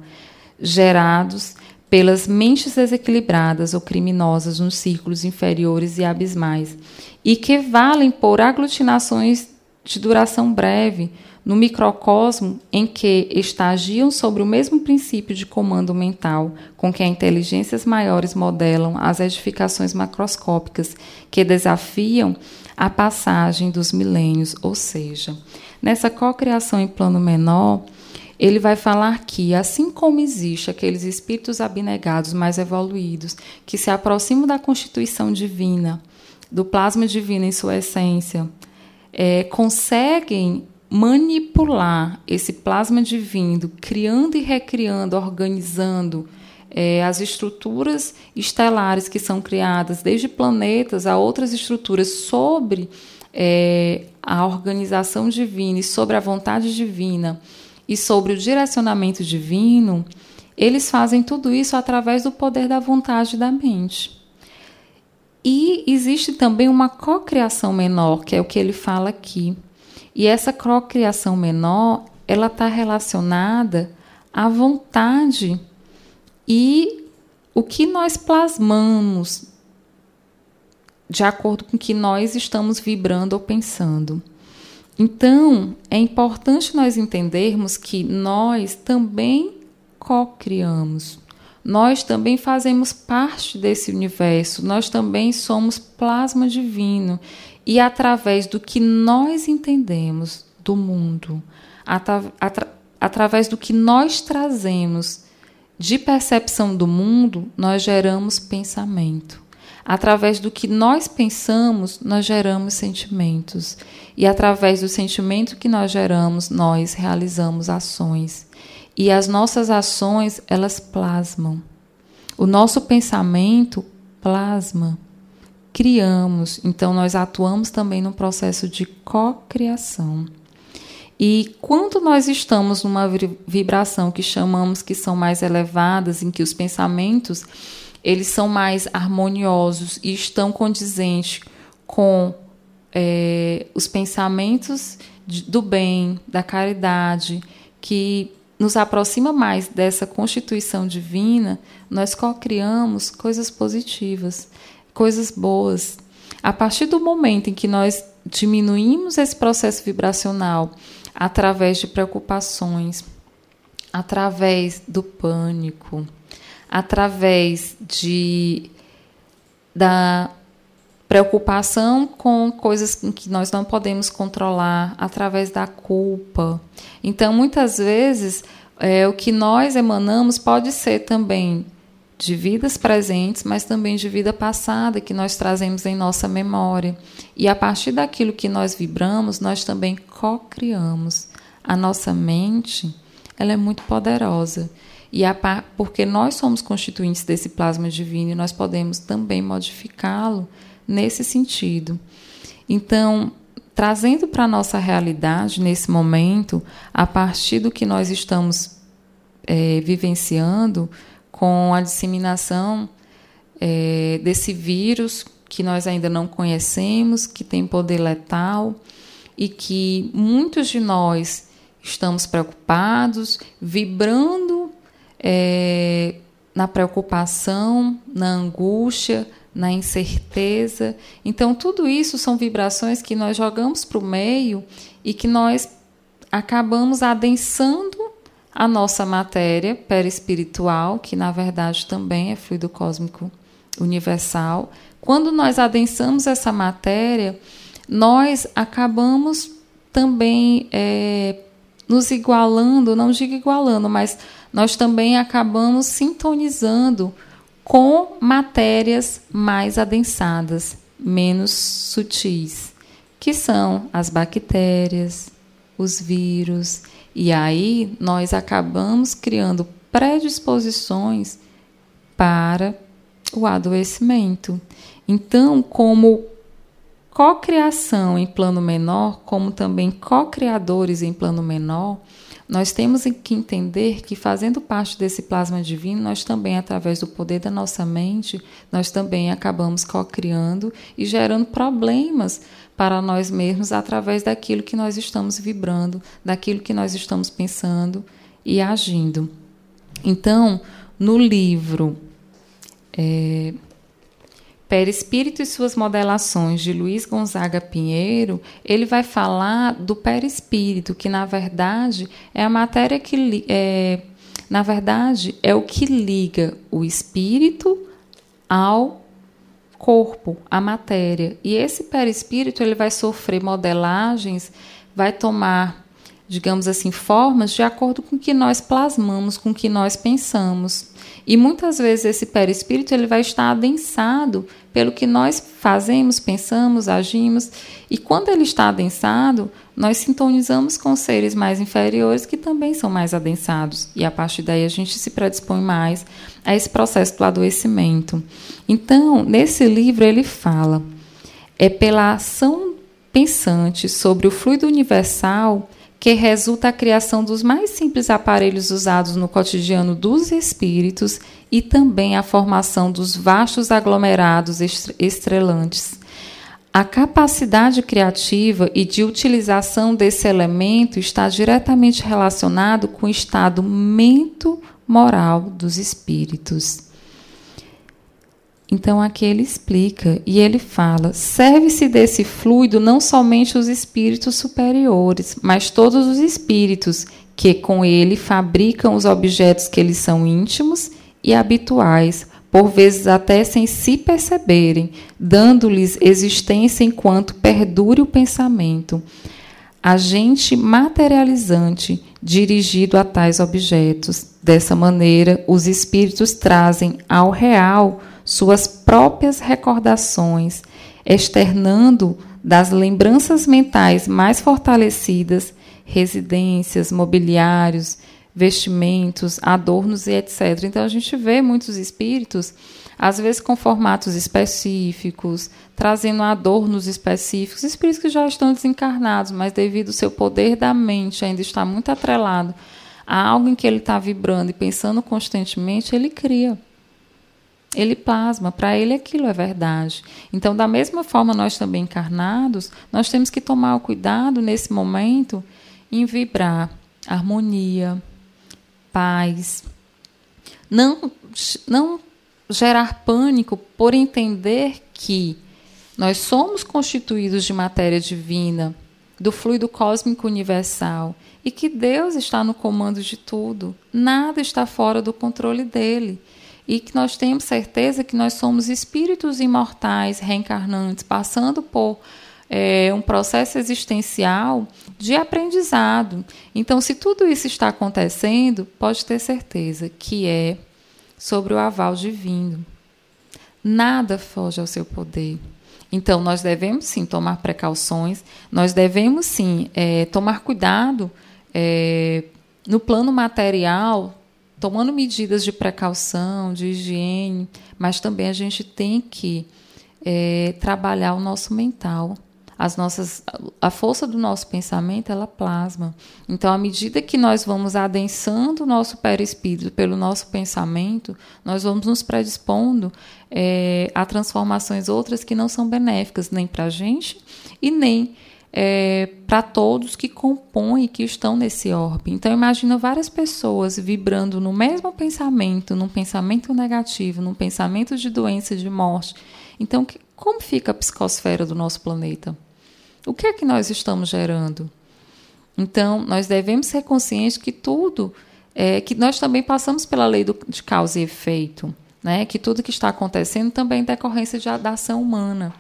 gerados pelas mentes desequilibradas ou criminosas nos círculos inferiores e abismais, e que valem por aglutinações de duração breve, no microcosmo em que estagiam sobre o mesmo princípio de comando mental com que as inteligências maiores modelam as edificações macroscópicas que desafiam a passagem dos milênios, ou seja, nessa cocriação em plano menor, ele vai falar que, assim como existe aqueles espíritos abnegados mais evoluídos que se aproximam da constituição divina, do plasma divino em sua essência, é, conseguem manipular esse plasma divino, criando e recriando, organizando é, as estruturas estelares que são criadas, desde planetas a outras estruturas, sobre é, a organização divina e sobre a vontade divina e sobre o direcionamento divino, eles fazem tudo isso através do poder da vontade da mente. E existe também uma cocriação menor, que é o que ele fala aqui. E essa cocriação menor, ela está relacionada à vontade e o que nós plasmamos de acordo com o que nós estamos vibrando ou pensando. Então, é importante nós entendermos que nós também co-criamos. Nós também fazemos parte desse universo, nós também somos plasma divino. E através do que nós entendemos do mundo, atra atra através do que nós trazemos de percepção do mundo, nós geramos pensamento. Através do que nós pensamos, nós geramos sentimentos. E através do sentimento que nós geramos, nós realizamos ações. E as nossas ações, elas plasmam. O nosso pensamento plasma. Criamos, então nós atuamos também no processo de cocriação. E quando nós estamos numa vibração que chamamos que são mais elevadas, em que os pensamentos eles são mais harmoniosos e estão condizentes com é, os pensamentos de, do bem, da caridade, que nos aproxima mais dessa constituição divina, nós co-criamos coisas positivas, coisas boas. A partir do momento em que nós diminuímos esse processo vibracional através de preocupações, através do pânico, através de da preocupação com coisas que nós não podemos controlar, através da culpa. Então, muitas vezes, é, o que nós emanamos pode ser também de vidas presentes, mas também de vida passada que nós trazemos em nossa memória. E a partir daquilo que nós vibramos, nós também co-criamos. A nossa mente, ela é muito poderosa. E a, porque nós somos constituintes desse plasma divino e nós podemos também modificá-lo nesse sentido. Então, trazendo para a nossa realidade nesse momento, a partir do que nós estamos é, vivenciando com a disseminação é, desse vírus que nós ainda não conhecemos, que tem poder letal e que muitos de nós estamos preocupados, vibrando é, na preocupação, na angústia, na incerteza. Então, tudo isso são vibrações que nós jogamos para o meio e que nós acabamos adensando a nossa matéria perispiritual, que na verdade também é fluido cósmico universal. Quando nós adensamos essa matéria, nós acabamos também é, nos igualando, não digo igualando, mas nós também acabamos sintonizando com matérias mais adensadas, menos sutis, que são as bactérias, os vírus, e aí nós acabamos criando predisposições para o adoecimento. Então, como cocriação em plano menor, como também co-criadores em plano menor, nós temos que entender que, fazendo parte desse plasma divino, nós também, através do poder da nossa mente, nós também acabamos co-criando e gerando problemas para nós mesmos através daquilo que nós estamos vibrando, daquilo que nós estamos pensando e agindo. Então, no livro é, Perispírito e suas modelações de Luiz Gonzaga Pinheiro, ele vai falar do perispírito, que na verdade é a matéria que é, na verdade é o que liga o espírito ao corpo, a matéria. E esse perispírito ele vai sofrer modelagens, vai tomar, digamos assim, formas de acordo com o que nós plasmamos, com o que nós pensamos. E muitas vezes esse perispírito ele vai estar adensado pelo que nós fazemos, pensamos, agimos. E quando ele está adensado, nós sintonizamos com seres mais inferiores que também são mais adensados. E a partir daí a gente se predispõe mais a esse processo do adoecimento. Então, nesse livro ele fala: é pela ação pensante sobre o fluido universal que resulta a criação dos mais simples aparelhos usados no cotidiano dos espíritos e também a formação dos vastos aglomerados estrelantes. A capacidade criativa e de utilização desse elemento está diretamente relacionado com o estado mento-moral dos espíritos. Então aqui ele explica e ele fala: serve-se desse fluido não somente os espíritos superiores, mas todos os espíritos que com ele fabricam os objetos que eles são íntimos e habituais, por vezes até sem se perceberem, dando-lhes existência enquanto perdure o pensamento. Agente materializante dirigido a tais objetos. Dessa maneira, os espíritos trazem ao real suas próprias recordações, externando das lembranças mentais mais fortalecidas, residências, mobiliários, vestimentos, adornos e etc. Então a gente vê muitos espíritos, às vezes com formatos específicos, trazendo adornos específicos, espíritos que já estão desencarnados, mas devido ao seu poder da mente ainda está muito atrelado a algo em que ele está vibrando e pensando constantemente, ele cria ele plasma, para ele aquilo é verdade. Então, da mesma forma, nós também encarnados, nós temos que tomar o cuidado nesse momento em vibrar harmonia, paz, não, não gerar pânico por entender que nós somos constituídos de matéria divina, do fluido cósmico universal e que Deus está no comando de tudo, nada está fora do controle dele. E que nós temos certeza que nós somos espíritos imortais, reencarnantes, passando por é, um processo existencial de aprendizado. Então, se tudo isso está acontecendo, pode ter certeza que é sobre o aval divino. Nada foge ao seu poder. Então, nós devemos sim tomar precauções, nós devemos sim é, tomar cuidado é, no plano material tomando medidas de precaução, de higiene, mas também a gente tem que é, trabalhar o nosso mental. As nossas, a força do nosso pensamento ela plasma. Então, à medida que nós vamos adensando o nosso perispírito pelo nosso pensamento, nós vamos nos predispondo é, a transformações outras que não são benéficas nem para a gente e nem é, para todos que compõem, que estão nesse orbe. Então, imagina várias pessoas vibrando no mesmo pensamento, num pensamento negativo, num pensamento de doença, de morte. Então, que, como fica a psicosfera do nosso planeta? O que é que nós estamos gerando? Então, nós devemos ser conscientes que tudo, é, que nós também passamos pela lei do, de causa e efeito, né? que tudo que está acontecendo também é decorrência de, da ação humana.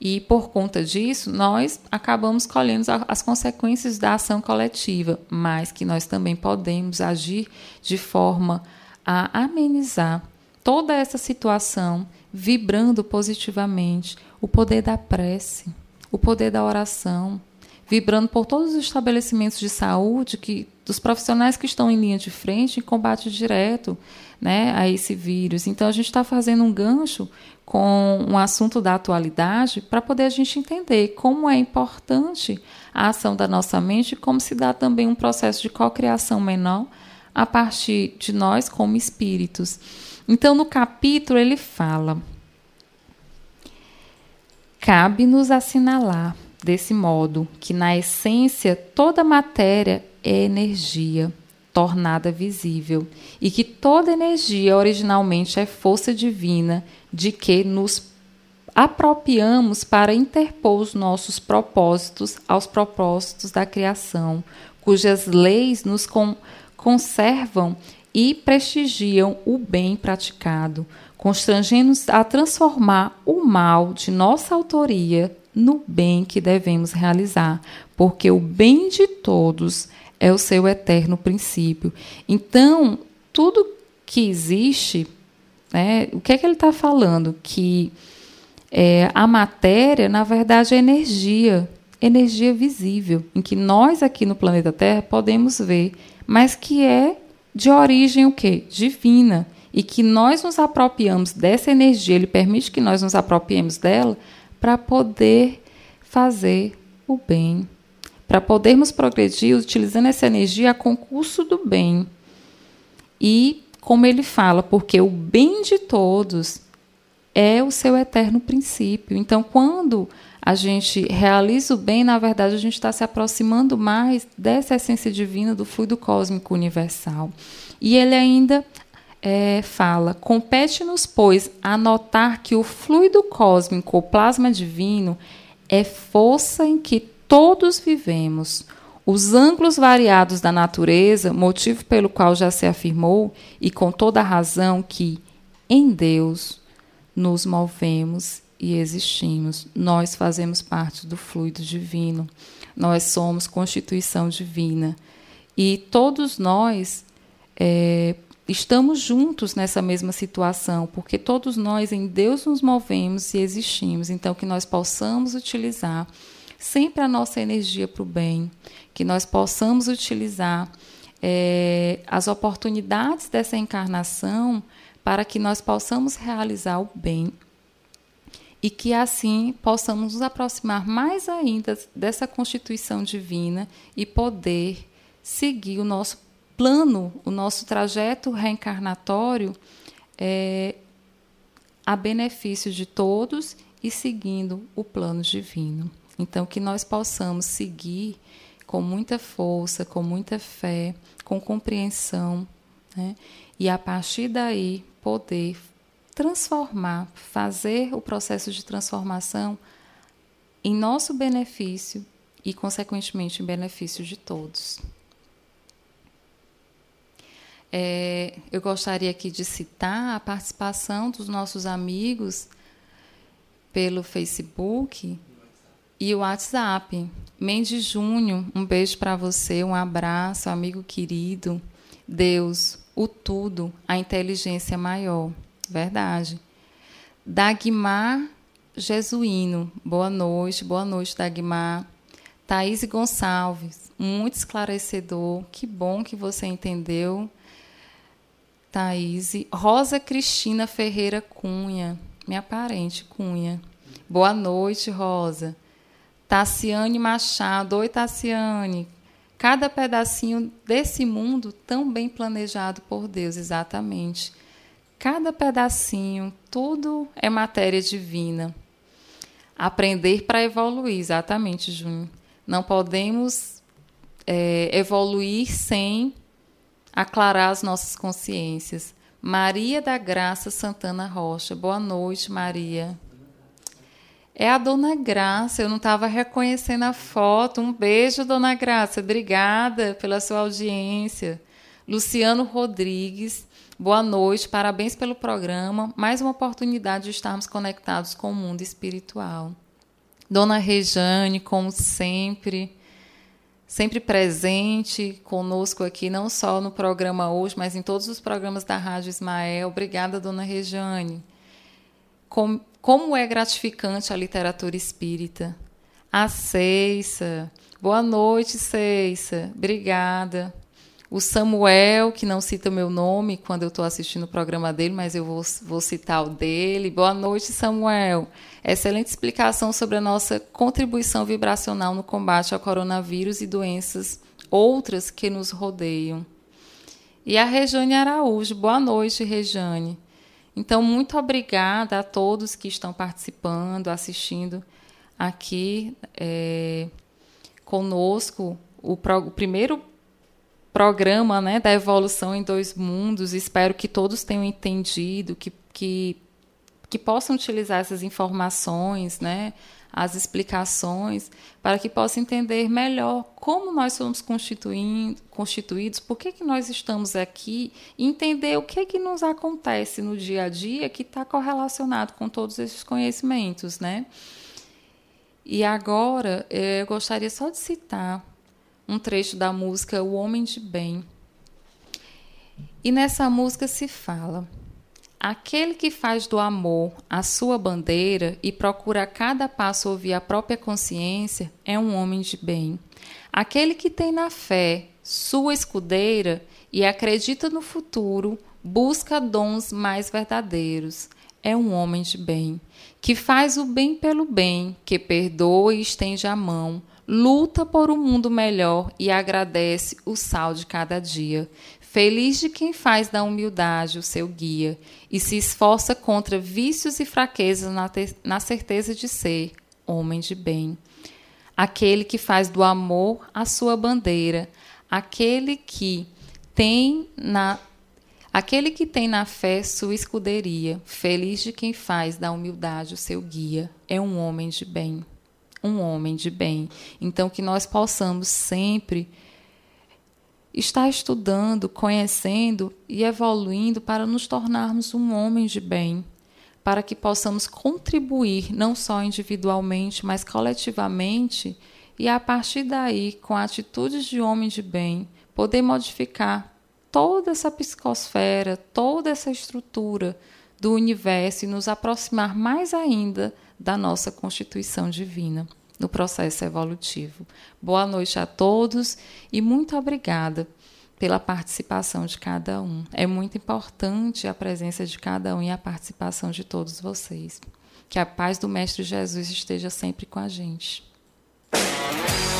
E por conta disso, nós acabamos colhendo as consequências da ação coletiva, mas que nós também podemos agir de forma a amenizar toda essa situação, vibrando positivamente o poder da prece, o poder da oração, vibrando por todos os estabelecimentos de saúde que dos profissionais que estão em linha de frente em combate direto né, a esse vírus. Então, a gente está fazendo um gancho com um assunto da atualidade para poder a gente entender como é importante a ação da nossa mente como se dá também um processo de cocriação menor a partir de nós como espíritos. Então, no capítulo, ele fala: cabe-nos assinalar, desse modo, que na essência toda matéria é energia tornada visível e que toda energia originalmente é força divina de que nos apropriamos para interpor os nossos propósitos aos propósitos da criação, cujas leis nos con conservam e prestigiam o bem praticado, constrangendo-nos a transformar o mal de nossa autoria no bem que devemos realizar, porque o bem de todos é o seu eterno princípio. Então, tudo que existe, né, o que é que ele está falando? Que é, a matéria, na verdade, é energia, energia visível, em que nós aqui no planeta Terra podemos ver, mas que é de origem o quê? Divina. E que nós nos apropriamos dessa energia, ele permite que nós nos apropriemos dela para poder fazer o bem, para podermos progredir utilizando essa energia a concurso do bem. E, como ele fala, porque o bem de todos é o seu eterno princípio. Então, quando a gente realiza o bem, na verdade, a gente está se aproximando mais dessa essência divina do fluido cósmico universal. E ele ainda é, fala: compete-nos, pois, a notar que o fluido cósmico, o plasma divino, é força em que todos vivemos. Os ângulos variados da natureza, motivo pelo qual já se afirmou, e com toda razão, que em Deus nos movemos e existimos. Nós fazemos parte do fluido divino. Nós somos constituição divina. E todos nós é, estamos juntos nessa mesma situação, porque todos nós em Deus nos movemos e existimos. Então, que nós possamos utilizar sempre a nossa energia para o bem, que nós possamos utilizar é, as oportunidades dessa encarnação para que nós possamos realizar o bem e que assim possamos nos aproximar mais ainda dessa constituição divina e poder seguir o nosso plano, o nosso trajeto reencarnatório é, a benefício de todos e seguindo o plano divino. Então, que nós possamos seguir com muita força, com muita fé, com compreensão, né? e a partir daí poder transformar, fazer o processo de transformação em nosso benefício e, consequentemente, em benefício de todos. É, eu gostaria aqui de citar a participação dos nossos amigos pelo Facebook e o WhatsApp. Mendes Júnior, um beijo para você, um abraço, amigo querido. Deus, o tudo, a inteligência maior. Verdade. Dagmar Jesuíno, boa noite, boa noite, Dagmar. Thaís Gonçalves, muito esclarecedor, que bom que você entendeu. Thaís. Rosa Cristina Ferreira Cunha, minha parente Cunha. Boa noite, Rosa. Tassiane Machado, oi Tassiane. Cada pedacinho desse mundo tão bem planejado por Deus, exatamente. Cada pedacinho, tudo é matéria divina. Aprender para evoluir, exatamente, Júnior. Não podemos é, evoluir sem aclarar as nossas consciências. Maria da Graça Santana Rocha. Boa noite, Maria. É a Dona Graça, eu não estava reconhecendo a foto. Um beijo, Dona Graça. Obrigada pela sua audiência. Luciano Rodrigues. Boa noite, parabéns pelo programa. Mais uma oportunidade de estarmos conectados com o mundo espiritual. Dona Rejane, como sempre, sempre presente conosco aqui, não só no programa hoje, mas em todos os programas da Rádio Ismael. Obrigada, Dona Rejane. Com, como é gratificante a literatura espírita. A Ceissa. Boa noite, Ceissa. Obrigada. O Samuel, que não cita o meu nome quando eu estou assistindo o programa dele, mas eu vou, vou citar o dele. Boa noite, Samuel. Excelente explicação sobre a nossa contribuição vibracional no combate ao coronavírus e doenças outras que nos rodeiam. E a Rejane Araújo. Boa noite, Rejane. Então, muito obrigada a todos que estão participando, assistindo aqui é, conosco o, pro, o primeiro programa né, da evolução em dois mundos. Espero que todos tenham entendido, que, que que possam utilizar essas informações, né, as explicações, para que possam entender melhor como nós somos constituídos, por que, que nós estamos aqui, e entender o que, que nos acontece no dia a dia que está correlacionado com todos esses conhecimentos, né? E agora eu gostaria só de citar um trecho da música O Homem de Bem. E nessa música se fala. Aquele que faz do amor a sua bandeira e procura a cada passo ouvir a própria consciência é um homem de bem. Aquele que tem na fé sua escudeira e acredita no futuro, busca dons mais verdadeiros. É um homem de bem, que faz o bem pelo bem, que perdoa e estende a mão, luta por um mundo melhor e agradece o sal de cada dia. Feliz de quem faz da humildade o seu guia e se esforça contra vícios e fraquezas na, na certeza de ser homem de bem. Aquele que faz do amor a sua bandeira, aquele que tem na aquele que tem na fé sua escuderia, feliz de quem faz da humildade o seu guia, é um homem de bem. Um homem de bem. Então que nós possamos sempre está estudando, conhecendo e evoluindo para nos tornarmos um homem de bem, para que possamos contribuir não só individualmente, mas coletivamente e a partir daí, com atitudes de homem de bem, poder modificar toda essa psicosfera, toda essa estrutura do universo e nos aproximar mais ainda da nossa constituição divina no processo evolutivo. Boa noite a todos e muito obrigada pela participação de cada um. É muito importante a presença de cada um e a participação de todos vocês. Que a paz do Mestre Jesus esteja sempre com a gente.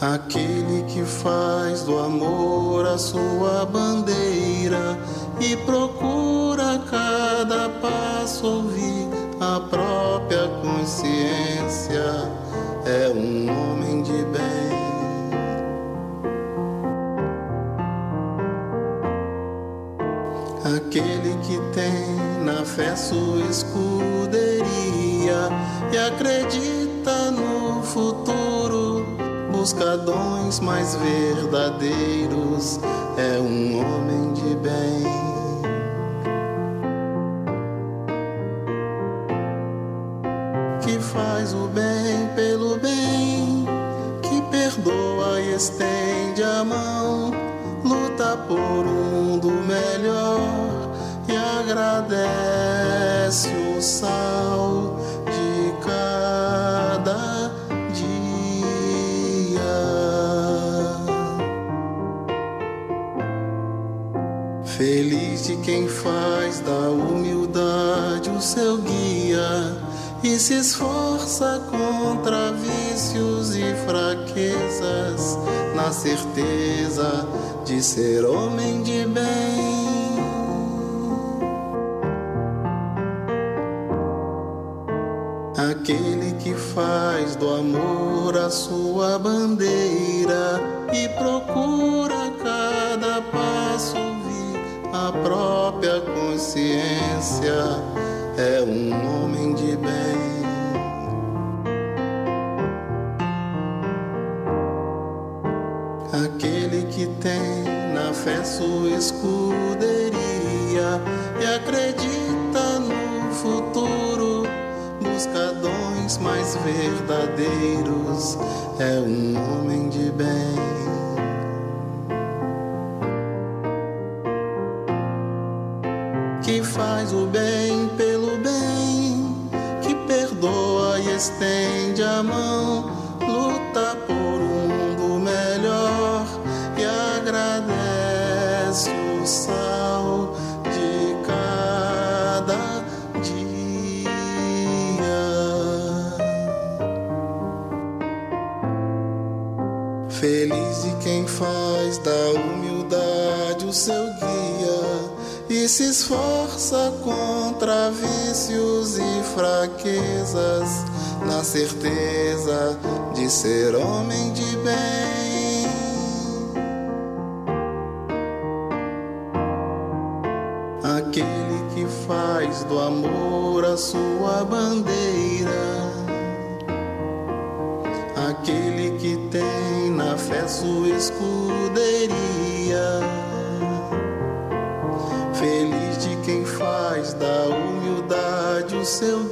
Aquele que faz do amor a sua bandeira e procura a cada passo ouvir a própria consciência é um homem de bem. Aquele que tem na fé sua escuderia e acredita no futuro busca dons mais verdadeiros, é um homem de bem. Que faz o bem pelo bem, que perdoa e estende a mão, luta por um mundo melhor. E agradece o sal quem faz da humildade o seu guia e se esforça contra vícios e fraquezas, na certeza de ser homem de bem. Aquele que faz do amor a sua bandeira e procura própria consciência é um homem de bem. Aquele que tem na fé sua escuderia e acredita no futuro, busca dons mais verdadeiros, é um homem de bem. Se esforça contra vícios e fraquezas, na certeza de ser homem de bem. Aquele que faz do amor a sua bandeira aquele que tem na fé sua escuderia. Seu